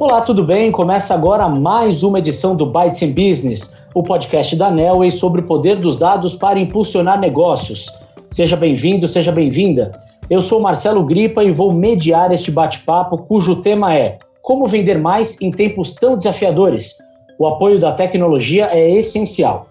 Olá, tudo bem? Começa agora mais uma edição do Bytes in Business, o podcast da Nelway sobre o poder dos dados para impulsionar negócios. Seja bem-vindo, seja bem-vinda. Eu sou Marcelo Gripa e vou mediar este bate-papo cujo tema é Como vender mais em tempos tão desafiadores? O apoio da tecnologia é essencial.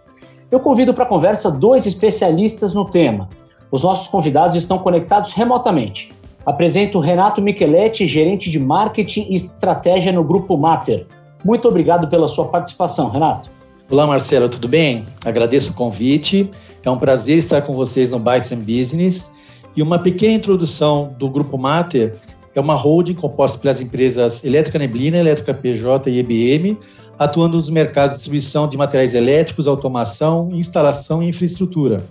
Eu convido para a conversa dois especialistas no tema. Os nossos convidados estão conectados remotamente. Apresento Renato Micheletti, gerente de marketing e estratégia no Grupo Mater. Muito obrigado pela sua participação, Renato. Olá, Marcelo, tudo bem? Agradeço o convite. É um prazer estar com vocês no Bytes and Business. E uma pequena introdução do Grupo Mater é uma holding composta pelas empresas Elétrica Neblina, Elétrica PJ e EBM, atuando nos mercados de distribuição de materiais elétricos, automação, instalação e infraestrutura.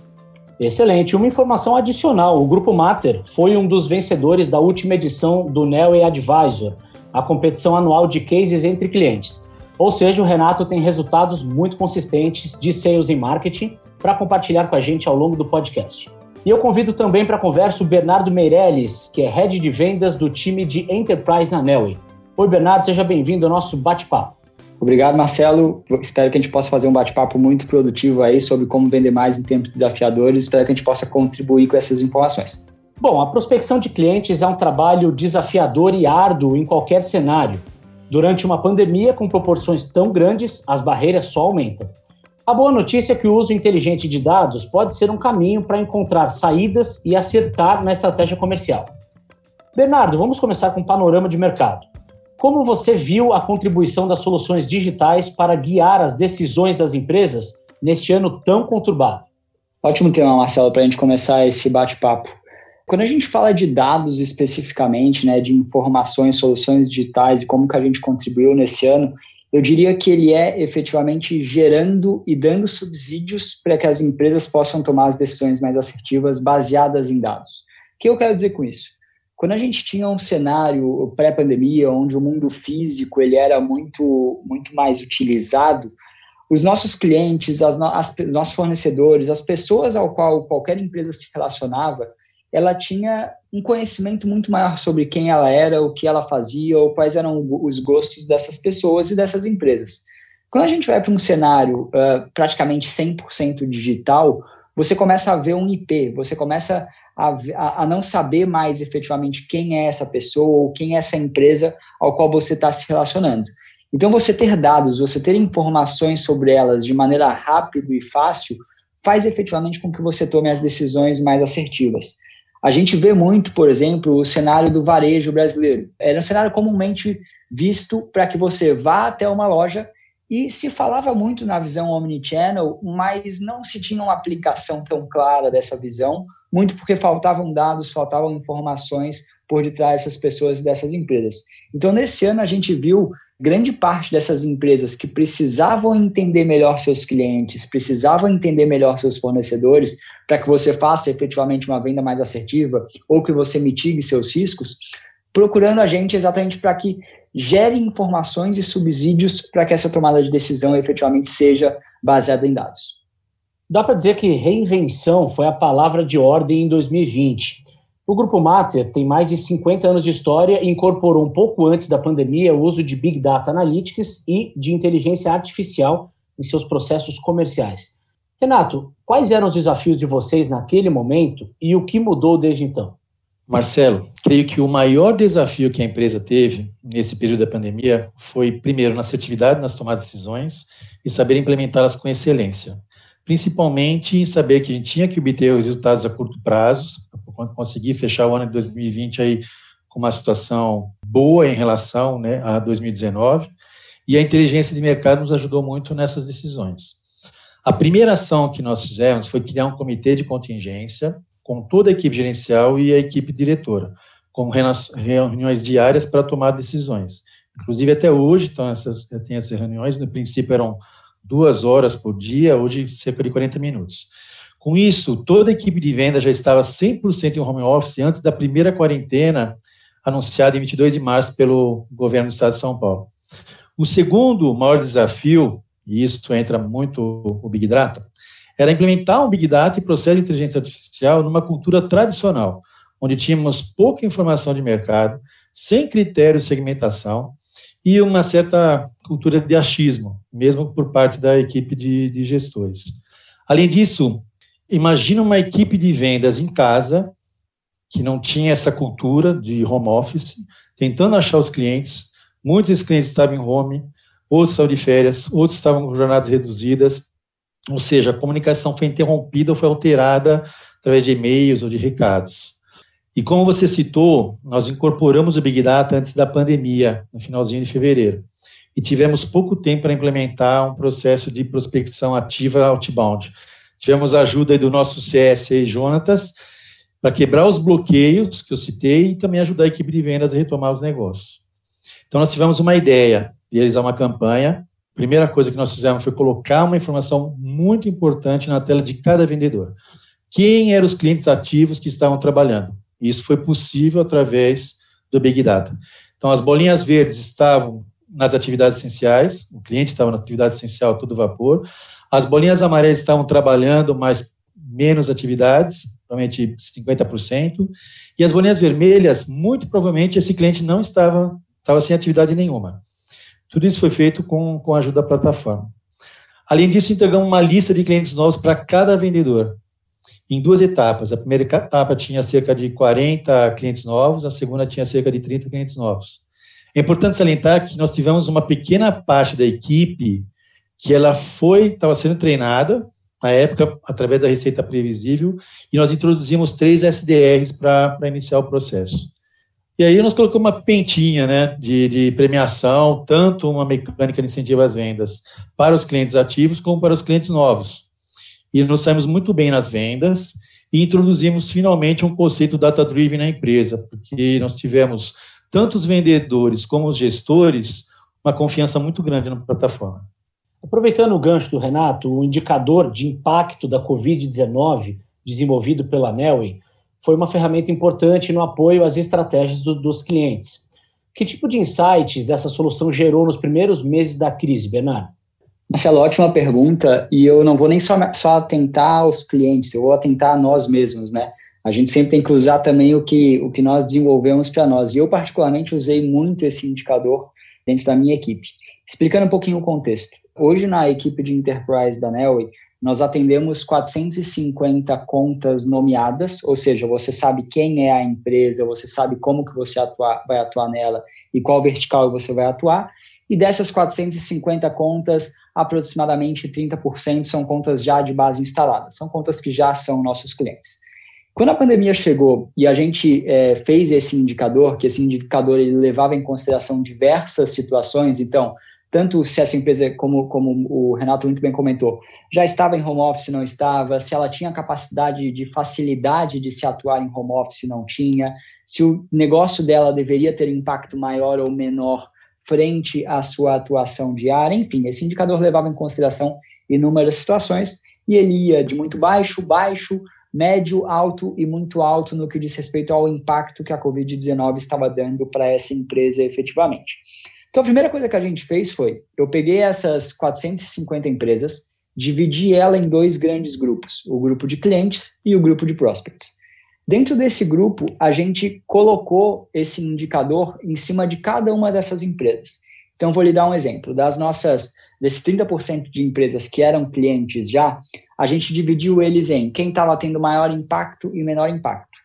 Excelente. Uma informação adicional: o Grupo Mater foi um dos vencedores da última edição do Nelway Advisor, a competição anual de cases entre clientes. Ou seja, o Renato tem resultados muito consistentes de sales e marketing para compartilhar com a gente ao longo do podcast. E eu convido também para a conversa o Bernardo Meirelles, que é head de vendas do time de Enterprise na Nelway. Oi, Bernardo, seja bem-vindo ao nosso bate-papo. Obrigado, Marcelo. Espero que a gente possa fazer um bate-papo muito produtivo aí sobre como vender mais em tempos desafiadores. Espero que a gente possa contribuir com essas informações. Bom, a prospecção de clientes é um trabalho desafiador e árduo em qualquer cenário. Durante uma pandemia com proporções tão grandes, as barreiras só aumentam. A boa notícia é que o uso inteligente de dados pode ser um caminho para encontrar saídas e acertar na estratégia comercial. Bernardo, vamos começar com o panorama de mercado. Como você viu a contribuição das soluções digitais para guiar as decisões das empresas neste ano tão conturbado? Ótimo tema, Marcelo, para a gente começar esse bate-papo. Quando a gente fala de dados especificamente, né, de informações, soluções digitais e como que a gente contribuiu nesse ano, eu diria que ele é efetivamente gerando e dando subsídios para que as empresas possam tomar as decisões mais assertivas baseadas em dados. O que eu quero dizer com isso? Quando a gente tinha um cenário pré-pandemia, onde o mundo físico ele era muito, muito mais utilizado, os nossos clientes, as, as, nossos fornecedores, as pessoas ao qual qualquer empresa se relacionava, ela tinha um conhecimento muito maior sobre quem ela era, o que ela fazia, ou quais eram os gostos dessas pessoas e dessas empresas. Quando a gente vai para um cenário uh, praticamente 100% digital, você começa a ver um IP, você começa a, a, não saber mais efetivamente quem é essa pessoa ou quem é essa empresa ao qual você está se relacionando. Então, você ter dados, você ter informações sobre elas de maneira rápida e fácil, faz efetivamente com que você tome as decisões mais assertivas. A gente vê muito, por exemplo, o cenário do varejo brasileiro. Era um cenário comumente visto para que você vá até uma loja e se falava muito na visão omnichannel, mas não se tinha uma aplicação tão clara dessa visão, muito porque faltavam dados, faltavam informações por detrás dessas pessoas e dessas empresas. Então, nesse ano, a gente viu grande parte dessas empresas que precisavam entender melhor seus clientes, precisavam entender melhor seus fornecedores, para que você faça efetivamente uma venda mais assertiva ou que você mitigue seus riscos, procurando a gente exatamente para que gere informações e subsídios para que essa tomada de decisão efetivamente seja baseada em dados. Dá para dizer que reinvenção foi a palavra de ordem em 2020. O Grupo Mater tem mais de 50 anos de história e incorporou um pouco antes da pandemia o uso de Big Data Analytics e de inteligência artificial em seus processos comerciais. Renato, quais eram os desafios de vocês naquele momento e o que mudou desde então? Marcelo, creio que o maior desafio que a empresa teve nesse período da pandemia foi, primeiro, na assertividade nas tomadas de decisões e saber implementá-las com excelência. Principalmente saber que a gente tinha que obter os resultados a curto prazo, para conseguir fechar o ano de 2020 aí com uma situação boa em relação né, a 2019, e a inteligência de mercado nos ajudou muito nessas decisões. A primeira ação que nós fizemos foi criar um comitê de contingência com toda a equipe gerencial e a equipe diretora, com reuniões diárias para tomar decisões. Inclusive, até hoje, então, essas, tem essas reuniões, no princípio eram duas horas por dia, hoje cerca de 40 minutos. Com isso, toda a equipe de venda já estava 100% em home office antes da primeira quarentena anunciada em 22 de março pelo governo do estado de São Paulo. O segundo maior desafio, e isso entra muito o Big Data, era implementar um Big Data e processo de inteligência artificial numa cultura tradicional, onde tínhamos pouca informação de mercado, sem critério de segmentação, e uma certa cultura de achismo, mesmo por parte da equipe de, de gestores. Além disso, imagina uma equipe de vendas em casa que não tinha essa cultura de home office, tentando achar os clientes. Muitos clientes estavam em home, outros estavam de férias, outros estavam com jornadas reduzidas, ou seja, a comunicação foi interrompida ou foi alterada através de e-mails ou de recados. E como você citou, nós incorporamos o Big Data antes da pandemia, no finalzinho de fevereiro, e tivemos pouco tempo para implementar um processo de prospecção ativa outbound. Tivemos a ajuda do nosso CSE Jonatas, para quebrar os bloqueios que eu citei e também ajudar a equipe de vendas a retomar os negócios. Então, nós tivemos uma ideia de realizar uma campanha. Primeira coisa que nós fizemos foi colocar uma informação muito importante na tela de cada vendedor. Quem eram os clientes ativos que estavam trabalhando? Isso foi possível através do Big Data. Então, as bolinhas verdes estavam nas atividades essenciais, o cliente estava na atividade essencial todo vapor. As bolinhas amarelas estavam trabalhando, mas menos atividades, provavelmente 50%, e as bolinhas vermelhas, muito provavelmente esse cliente não estava, estava sem atividade nenhuma. Tudo isso foi feito com, com a ajuda da plataforma. Além disso, entregamos uma lista de clientes novos para cada vendedor, em duas etapas. A primeira etapa tinha cerca de 40 clientes novos, a segunda tinha cerca de 30 clientes novos. É importante salientar que nós tivemos uma pequena parte da equipe que ela foi, estava sendo treinada, na época, através da receita previsível, e nós introduzimos três SDRs para iniciar o processo. E aí nós colocamos uma pentinha né, de, de, premiação, tanto uma mecânica de incentivo às vendas para os clientes ativos como para os clientes novos. E nós saímos muito bem nas vendas e introduzimos finalmente um conceito data-driven na empresa, porque nós tivemos tanto os vendedores como os gestores uma confiança muito grande na plataforma. Aproveitando o gancho do Renato, o indicador de impacto da Covid-19 desenvolvido pela Nelway foi uma ferramenta importante no apoio às estratégias do, dos clientes. Que tipo de insights essa solução gerou nos primeiros meses da crise, Bernardo? Marcelo, ótima pergunta, e eu não vou nem só, só atentar aos clientes, eu vou atentar a nós mesmos, né? A gente sempre tem que usar também o que, o que nós desenvolvemos para nós, e eu particularmente usei muito esse indicador dentro da minha equipe. Explicando um pouquinho o contexto. Hoje, na equipe de Enterprise da Nelway, nós atendemos 450 contas nomeadas, ou seja, você sabe quem é a empresa, você sabe como que você vai atuar nela e qual vertical você vai atuar. E dessas 450 contas, aproximadamente 30% são contas já de base instalada, são contas que já são nossos clientes. Quando a pandemia chegou e a gente é, fez esse indicador, que esse indicador ele levava em consideração diversas situações, então tanto se essa empresa, como, como o Renato muito bem comentou, já estava em home office, não estava, se ela tinha capacidade de facilidade de se atuar em home office, não tinha, se o negócio dela deveria ter impacto maior ou menor frente à sua atuação diária, enfim, esse indicador levava em consideração inúmeras situações e ele ia de muito baixo, baixo, médio, alto e muito alto no que diz respeito ao impacto que a Covid-19 estava dando para essa empresa efetivamente. Então, a primeira coisa que a gente fez foi: eu peguei essas 450 empresas, dividi ela em dois grandes grupos, o grupo de clientes e o grupo de prospects. Dentro desse grupo, a gente colocou esse indicador em cima de cada uma dessas empresas. Então, vou lhe dar um exemplo. Das nossas, desses 30% de empresas que eram clientes já, a gente dividiu eles em quem estava tendo maior impacto e menor impacto.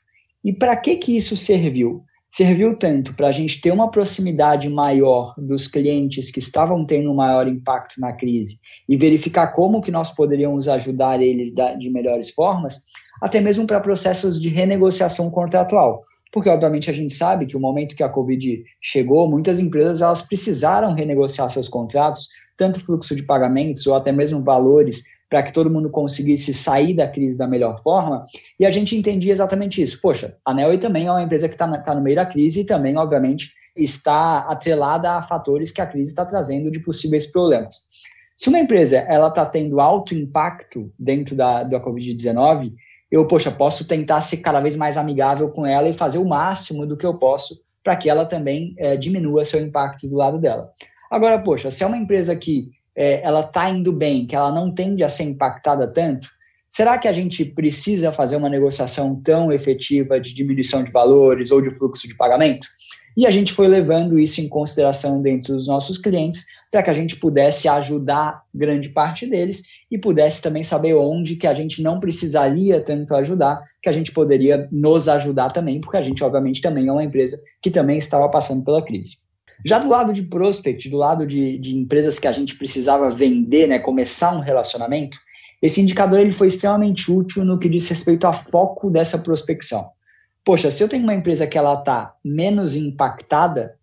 E para que, que isso serviu? Serviu tanto para a gente ter uma proximidade maior dos clientes que estavam tendo um maior impacto na crise e verificar como que nós poderíamos ajudar eles de melhores formas, até mesmo para processos de renegociação contratual. Porque, obviamente, a gente sabe que o momento que a Covid chegou, muitas empresas elas precisaram renegociar seus contratos, tanto fluxo de pagamentos ou até mesmo valores para que todo mundo conseguisse sair da crise da melhor forma, e a gente entendia exatamente isso. Poxa, a Nelway também é uma empresa que está tá no meio da crise e também, obviamente, está atrelada a fatores que a crise está trazendo de possíveis problemas. Se uma empresa ela está tendo alto impacto dentro da, da Covid-19, eu, poxa, posso tentar ser cada vez mais amigável com ela e fazer o máximo do que eu posso para que ela também é, diminua seu impacto do lado dela. Agora, poxa, se é uma empresa que é, ela está indo bem, que ela não tende a ser impactada tanto, será que a gente precisa fazer uma negociação tão efetiva de diminuição de valores ou de fluxo de pagamento? E a gente foi levando isso em consideração dentro dos nossos clientes para que a gente pudesse ajudar grande parte deles e pudesse também saber onde que a gente não precisaria tanto ajudar, que a gente poderia nos ajudar também, porque a gente, obviamente, também é uma empresa que também estava passando pela crise. Já do lado de prospect, do lado de, de empresas que a gente precisava vender, né, começar um relacionamento, esse indicador ele foi extremamente útil no que diz respeito ao foco dessa prospecção. Poxa, se eu tenho uma empresa que ela está menos impactada,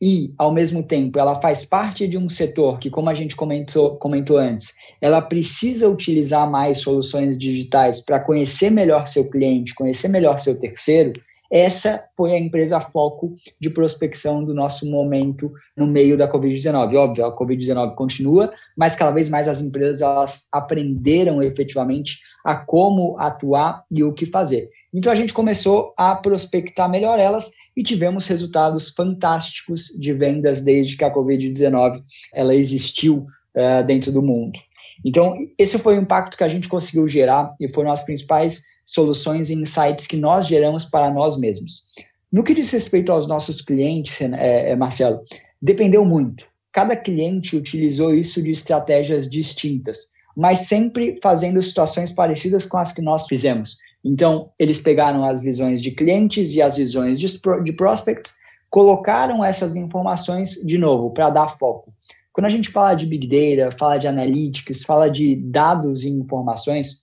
e, ao mesmo tempo, ela faz parte de um setor que, como a gente comentou, comentou antes, ela precisa utilizar mais soluções digitais para conhecer melhor seu cliente, conhecer melhor seu terceiro, essa foi a empresa foco de prospecção do nosso momento no meio da Covid-19. Óbvio, a Covid-19 continua, mas cada vez mais as empresas elas aprenderam efetivamente a como atuar e o que fazer. Então a gente começou a prospectar melhor elas e tivemos resultados fantásticos de vendas desde que a Covid-19 ela existiu uh, dentro do mundo. Então, esse foi o impacto que a gente conseguiu gerar e foram as principais soluções e insights que nós geramos para nós mesmos. No que diz respeito aos nossos clientes, é, é, Marcelo, dependeu muito. Cada cliente utilizou isso de estratégias distintas, mas sempre fazendo situações parecidas com as que nós fizemos. Então, eles pegaram as visões de clientes e as visões de, de prospects, colocaram essas informações de novo para dar foco. Quando a gente fala de Big Data, fala de Analytics, fala de dados e informações,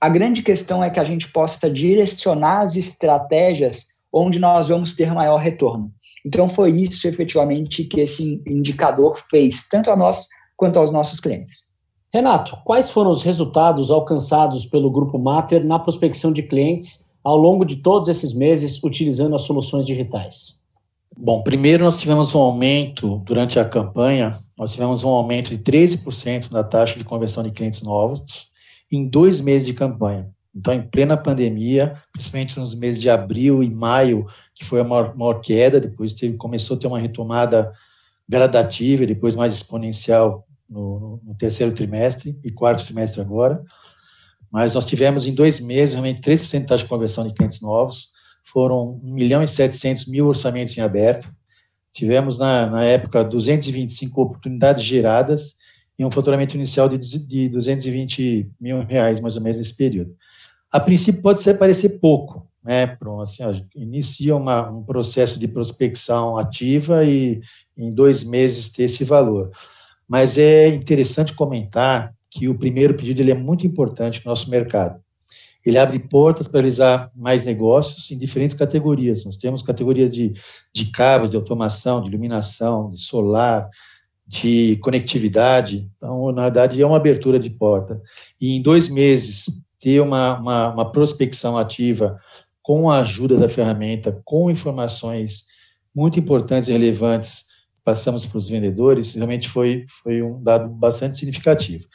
a grande questão é que a gente possa direcionar as estratégias onde nós vamos ter maior retorno. Então, foi isso efetivamente que esse indicador fez, tanto a nós quanto aos nossos clientes. Renato, quais foram os resultados alcançados pelo Grupo Mater na prospecção de clientes ao longo de todos esses meses utilizando as soluções digitais? Bom, primeiro nós tivemos um aumento durante a campanha, nós tivemos um aumento de 13% na taxa de conversão de clientes novos em dois meses de campanha. Então, em plena pandemia, principalmente nos meses de abril e maio, que foi a maior, maior queda, depois teve, começou a ter uma retomada gradativa, depois mais exponencial no, no, terceiro trimestre e quarto trimestre agora. Mas nós tivemos em dois meses realmente 3% de taxa de conversão de clientes novos, foram 1 milhão e 700 mil orçamentos em aberto, tivemos na, na época 225 oportunidades geradas e um faturamento inicial de, de 220 mil reais, mais ou menos, nesse período. A princípio pode ser, parecer pouco, né, Pronto, assim, inicia uma, um processo de prospecção ativa e em dois meses ter esse valor. Mas é interessante comentar que o primeiro pedido ele é muito importante no nosso mercado. Ele abre portas para realizar mais negócios em diferentes categorias. Nós temos categorias de, de cabos, de automação, de iluminação, de solar, de conectividade. Então, na verdade, é uma abertura de porta. E em dois meses, ter uma, uma, uma prospecção ativa com a ajuda da ferramenta, com informações muito importantes e relevantes passamos para os vendedores, realmente foi, foi um dado bastante significativo.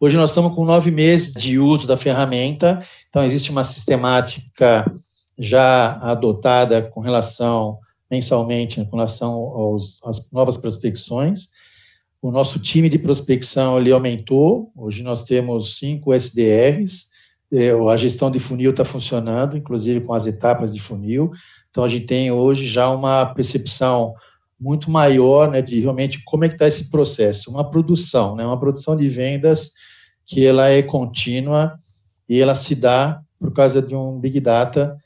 Hoje nós estamos com nove meses de uso da ferramenta, então existe uma sistemática já adotada com relação mensalmente com relação aos, às novas prospecções. O nosso time de prospecção ele aumentou. Hoje nós temos cinco SDRs. É, a gestão de funil está funcionando, inclusive com as etapas de funil. Então a gente tem hoje já uma percepção muito maior, né, de realmente como é que está esse processo, uma produção, né, uma produção de vendas que ela é contínua e ela se dá por causa de um big data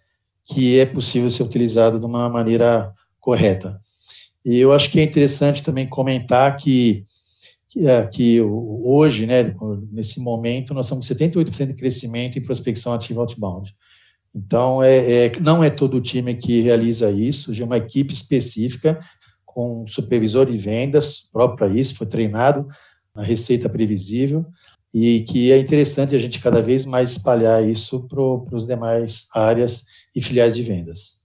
que é possível ser utilizado de uma maneira correta. E eu acho que é interessante também comentar que que, é, que hoje, né, nesse momento, nós estamos 78% de crescimento em prospecção ativa outbound. Então, é, é, não é todo o time que realiza isso, é uma equipe específica com supervisor de vendas próprio para isso, foi treinado na receita previsível e que é interessante a gente cada vez mais espalhar isso para os demais áreas e filiais de vendas.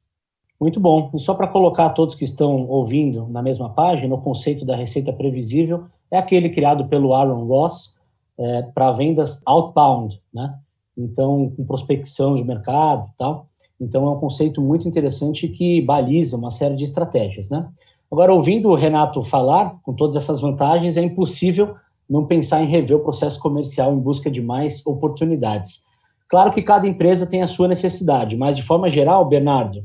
Muito bom. E só para colocar todos que estão ouvindo na mesma página, o conceito da receita previsível é aquele criado pelo Aaron Ross é, para vendas outbound, né? Então, com prospecção de mercado e tal. Então, é um conceito muito interessante que baliza uma série de estratégias, né? Agora, ouvindo o Renato falar, com todas essas vantagens, é impossível não pensar em rever o processo comercial em busca de mais oportunidades. Claro que cada empresa tem a sua necessidade, mas de forma geral, Bernardo,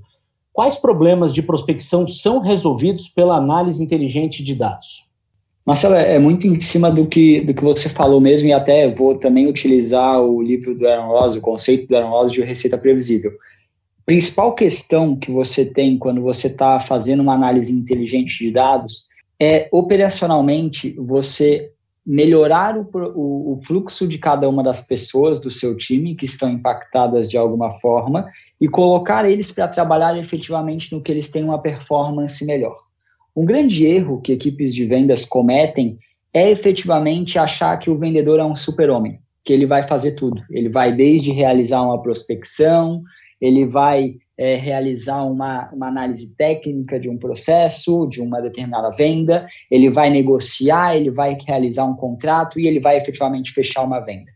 quais problemas de prospecção são resolvidos pela análise inteligente de dados? Marcelo, é muito em cima do que, do que você falou mesmo, e até vou também utilizar o livro do Aaron Ross, o conceito do Aaron Ross de receita previsível. Principal questão que você tem quando você está fazendo uma análise inteligente de dados é, operacionalmente, você melhorar o, o, o, fluxo de cada uma das pessoas do seu time que estão impactadas de alguma forma e colocar eles para trabalhar efetivamente no que eles têm uma performance melhor. Um grande erro que equipes de vendas cometem é efetivamente achar que o vendedor é um super-homem, que ele vai fazer tudo. Ele vai desde realizar uma prospecção, ele vai é, realizar uma, uma análise técnica de um processo, de uma determinada venda, ele vai negociar, ele vai realizar um contrato e ele vai efetivamente fechar uma venda.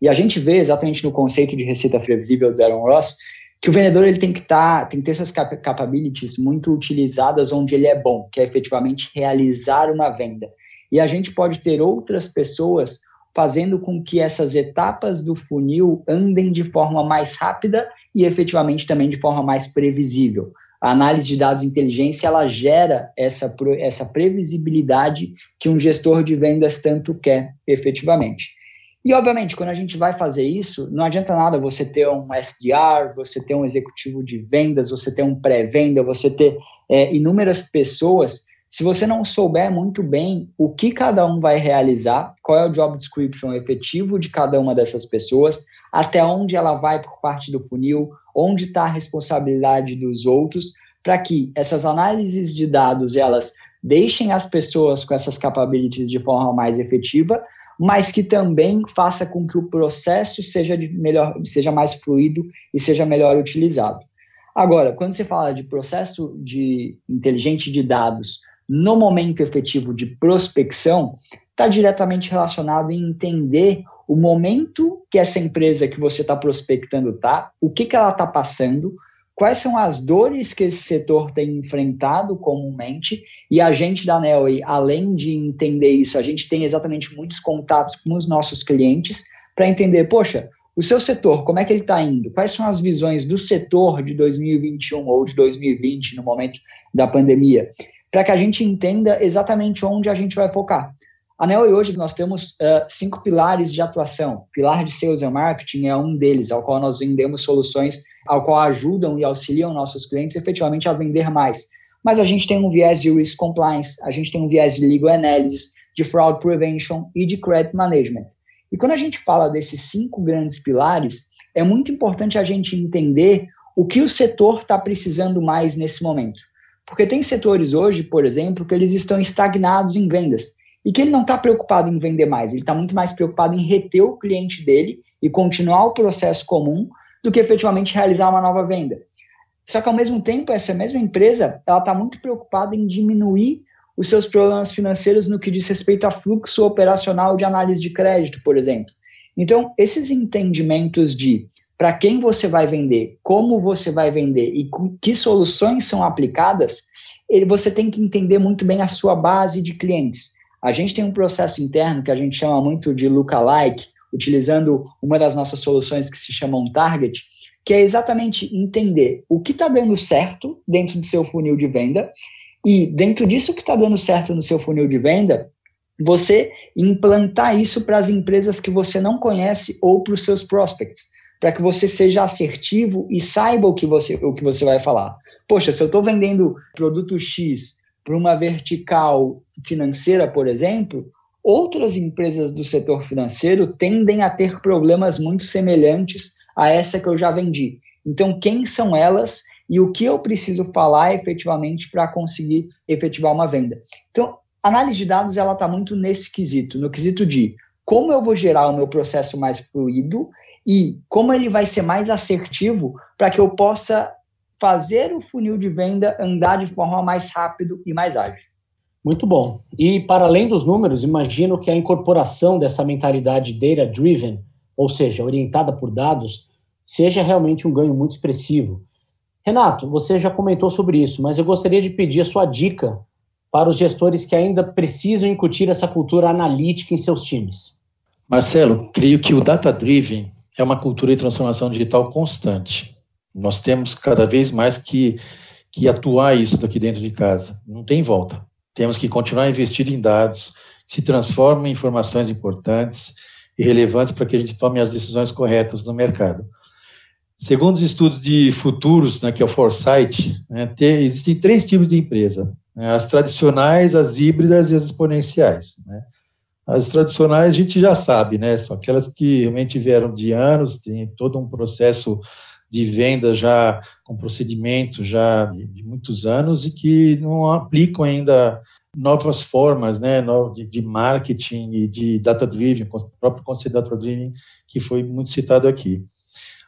E a gente vê exatamente no conceito de receita previsível do Aaron Ross que o vendedor ele tem que estar, tá, tem que ter suas capabilities muito utilizadas onde ele é bom, que é efetivamente realizar uma venda. E a gente pode ter outras pessoas fazendo com que essas etapas do funil andem de forma mais rápida e efetivamente também de forma mais previsível. A análise de dados de inteligência ela gera essa, essa previsibilidade que um gestor de vendas tanto quer efetivamente. E, obviamente, quando a gente vai fazer isso, não adianta nada você ter um SDR, você ter um executivo de vendas, você ter um pré-venda, você ter é, inúmeras pessoas. Se você não souber muito bem o que cada um vai realizar, qual é o job description efetivo de cada uma dessas pessoas, até onde ela vai por parte do funil, onde está a responsabilidade dos outros, para que essas análises de dados elas deixem as pessoas com essas capabilities de forma mais efetiva, mas que também faça com que o processo seja, melhor, seja mais fluido e seja melhor utilizado. Agora, quando você fala de processo de inteligente de dados no momento efetivo de prospecção, está diretamente relacionado em entender o momento que essa empresa que você está prospectando está, o que, que ela está passando, quais são as dores que esse setor tem enfrentado comumente, e a gente da Nelway, além de entender isso, a gente tem exatamente muitos contatos com os nossos clientes para entender, poxa, o seu setor, como é que ele está indo? Quais são as visões do setor de 2021 ou de 2020, no momento da pandemia? Para que a gente entenda exatamente onde a gente vai focar. A Neo hoje nós temos uh, cinco pilares de atuação. Pilar de Sales and Marketing é um deles, ao qual nós vendemos soluções ao qual ajudam e auxiliam nossos clientes efetivamente a vender mais. Mas a gente tem um viés de Risk Compliance, a gente tem um viés de Legal Analysis, de Fraud Prevention e de Credit Management. E quando a gente fala desses cinco grandes pilares, é muito importante a gente entender o que o setor está precisando mais nesse momento. Porque tem setores hoje, por exemplo, que eles estão estagnados em vendas e que ele não está preocupado em vender mais, ele está muito mais preocupado em reter o cliente dele e continuar o processo comum do que efetivamente realizar uma nova venda. Só que ao mesmo tempo, essa mesma empresa, ela está muito preocupada em diminuir os seus problemas financeiros no que diz respeito a fluxo operacional de análise de crédito, por exemplo. Então, esses entendimentos de para quem você vai vender, como você vai vender e que soluções são aplicadas, ele, você tem que entender muito bem a sua base de clientes. A gente tem um processo interno que a gente chama muito de lookalike, utilizando uma das nossas soluções que se chama um target, que é exatamente entender o que está dando certo dentro do seu funil de venda e dentro disso que está dando certo no seu funil de venda, você implantar isso para as empresas que você não conhece ou para os seus prospects, para que você seja assertivo e saiba o que você, o que você vai falar. Poxa, se eu estou vendendo produto X para uma vertical financeira, por exemplo, outras empresas do setor financeiro tendem a ter problemas muito semelhantes a essa que eu já vendi. Então, quem são elas e o que eu preciso falar efetivamente para conseguir efetivar uma venda? Então, análise de dados ela está muito nesse quesito, no quesito de como eu vou gerar o meu processo mais fluido e como ele vai ser mais assertivo para que eu possa fazer o funil de venda andar de forma mais rápido e mais ágil. Muito bom. E para além dos números, imagino que a incorporação dessa mentalidade data-driven, ou seja, orientada por dados, seja realmente um ganho muito expressivo. Renato, você já comentou sobre isso, mas eu gostaria de pedir a sua dica para os gestores que ainda precisam incutir essa cultura analítica em seus times. Marcelo, creio que o data-driven é uma cultura de transformação digital constante. Nós temos cada vez mais que que atuar isso daqui dentro de casa. Não tem volta. Temos que continuar investindo em dados, se transformam em informações importantes e relevantes para que a gente tome as decisões corretas no mercado. Segundo os estudos de futuros, né, que é o Foresight, né, ter, existem três tipos de empresa: né, as tradicionais, as híbridas e as exponenciais. Né. As tradicionais a gente já sabe, né, são aquelas que realmente vieram de anos, tem todo um processo de venda já com procedimento já de, de muitos anos e que não aplicam ainda novas formas né, de, de marketing e de data-driven, o próprio conceito data-driven que foi muito citado aqui.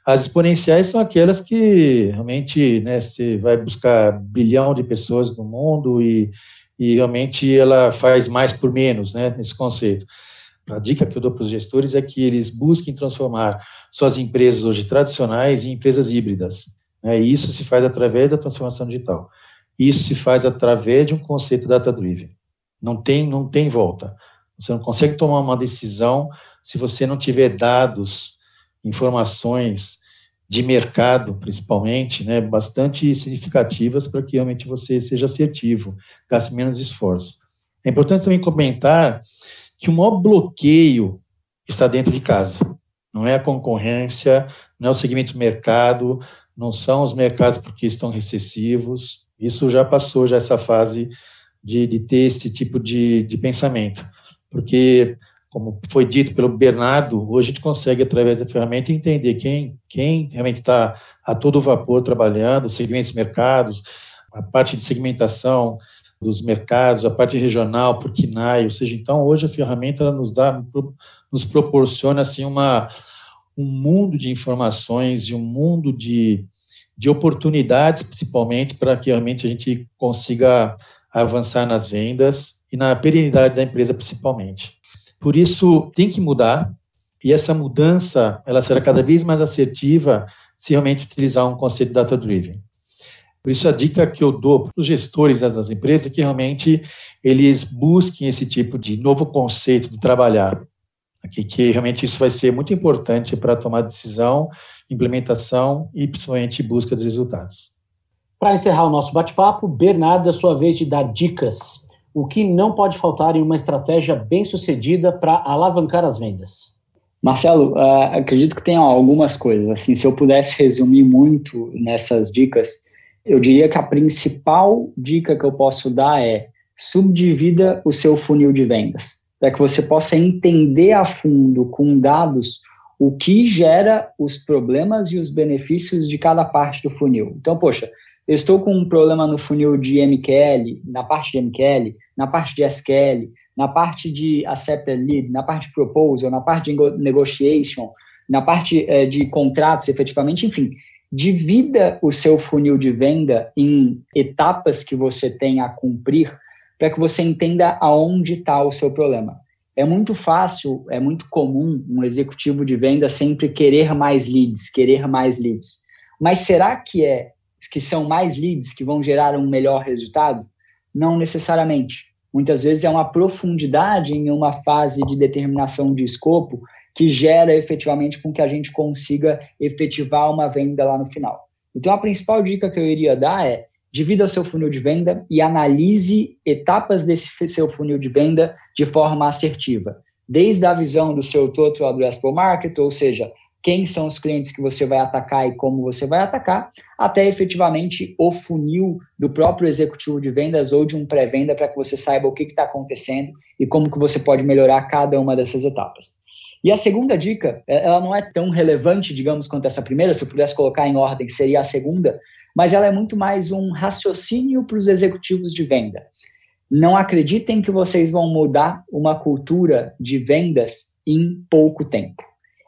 As exponenciais são aquelas que realmente né, você vai buscar bilhão de pessoas no mundo e, e realmente ela faz mais por menos, né, nesse conceito. A dica que eu dou para os gestores é que eles busquem transformar suas empresas hoje tradicionais em empresas híbridas. Né, e isso se faz através da transformação digital. Isso se faz através de um conceito data-driven. Não tem, não tem volta. Você não consegue tomar uma decisão se você não tiver dados informações de mercado, principalmente, né, bastante significativas para que realmente você seja assertivo, gaste menos esforço. É importante também comentar que o maior bloqueio está dentro de casa. Não é a concorrência, não é o segmento mercado, não são os mercados porque estão recessivos. Isso já passou, já essa fase de, de ter esse tipo de, de pensamento. Porque como foi dito pelo Bernardo, hoje a gente consegue, através da ferramenta, entender quem, quem realmente está a todo vapor trabalhando, segmentos mercados, a parte de segmentação dos mercados, a parte regional, por KINAI, ou seja, então hoje a ferramenta nos dá, nos proporciona assim uma, um mundo de informações e um mundo de, de oportunidades, principalmente, para que realmente a gente consiga avançar nas vendas e na perenidade da empresa, principalmente. Por isso, tem que mudar, e essa mudança ela será cada vez mais assertiva se realmente utilizar um conceito data-driven. Por isso, a dica que eu dou para os gestores das empresas é que realmente eles busquem esse tipo de novo conceito de trabalhar, aqui, que realmente isso vai ser muito importante para tomar decisão, implementação e principalmente busca dos resultados. Para encerrar o nosso bate-papo, Bernardo, é a sua vez de dar dicas o que não pode faltar em uma estratégia bem sucedida para alavancar as vendas? Marcelo, uh, acredito que tem algumas coisas. Assim, se eu pudesse resumir muito nessas dicas, eu diria que a principal dica que eu posso dar é subdivida o seu funil de vendas, para que você possa entender a fundo com dados o que gera os problemas e os benefícios de cada parte do funil. Então, poxa, eu estou com um problema no funil de MQL, na parte de MQL, na parte de SQL, na parte de accepted lead, na parte de proposal, na parte de negotiation, na parte eh, de contratos, efetivamente, enfim, divida o seu funil de venda em etapas que você tem a cumprir para que você entenda aonde está o seu problema. É muito fácil, é muito comum um executivo de venda sempre querer mais leads, querer mais leads. Mas será que é que são mais leads que vão gerar um melhor resultado? Não necessariamente. Muitas vezes é uma profundidade em uma fase de determinação de escopo que gera efetivamente com que a gente consiga efetivar uma venda lá no final. Então, a principal dica que eu iria dar é divida o seu funil de venda e analise etapas desse seu funil de venda de forma assertiva. Desde a visão do seu total addressable market, ou seja, quem são os clientes que você vai atacar e como você vai atacar, até efetivamente o funil do próprio executivo de vendas ou de um pré-venda para que você saiba o que está acontecendo e como que você pode melhorar cada uma dessas etapas. E a segunda dica, é, ela não é tão relevante, digamos, quanto essa primeira, se eu pudesse colocar em ordem, seria a segunda, mas ela é muito mais um raciocínio para os executivos de venda. Não acreditem que vocês vão mudar uma cultura de vendas em pouco tempo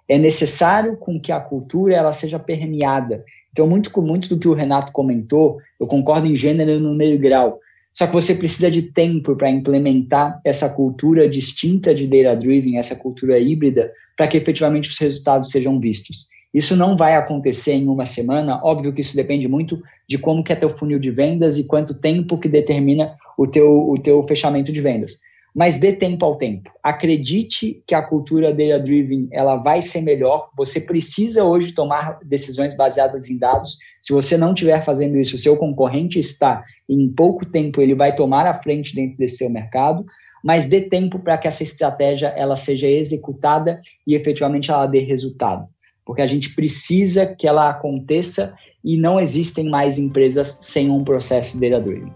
é necessário com que a cultura ela seja permeada. Então, muito, muito do que o Renato comentou, eu concordo em gênero no meio grau. Só que você precisa de tempo para implementar essa cultura distinta de data-driven, essa cultura híbrida, para que efetivamente os resultados sejam vistos. Isso não vai acontecer em uma semana, óbvio que isso depende muito de como que é teu funil de vendas e quanto tempo que determina o teu, o teu fechamento de vendas mas dê tempo ao tempo. Acredite que a cultura data-driven ela vai ser melhor. Você precisa hoje tomar decisões baseadas em dados Se você não estiver fazendo isso, o seu concorrente está, em pouco tempo ele vai tomar a frente dentro desse seu mercado, mas dê tempo para que essa estratégia ela seja executada e efetivamente ela dê resultado. Porque a gente precisa que ela aconteça e não existem mais empresas sem um processo de data driven.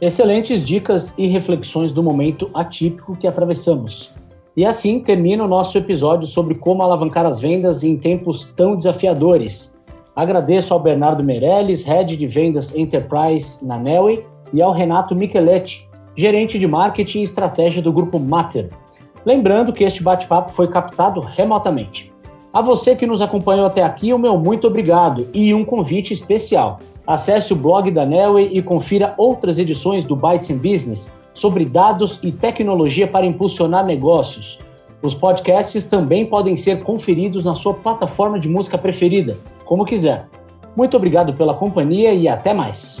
Excelentes dicas e reflexões do momento atípico que atravessamos. E assim termina o nosso episódio sobre como alavancar as vendas em tempos tão desafiadores. Agradeço ao Bernardo Meirelles, Head de Vendas Enterprise na Nelway, e ao Renato Micheletti, gerente de marketing e estratégia do grupo Mater. Lembrando que este bate-papo foi captado remotamente. A você que nos acompanhou até aqui, o meu muito obrigado e um convite especial. Acesse o blog da Nelway e confira outras edições do Bytes in Business sobre dados e tecnologia para impulsionar negócios. Os podcasts também podem ser conferidos na sua plataforma de música preferida, como quiser. Muito obrigado pela companhia e até mais.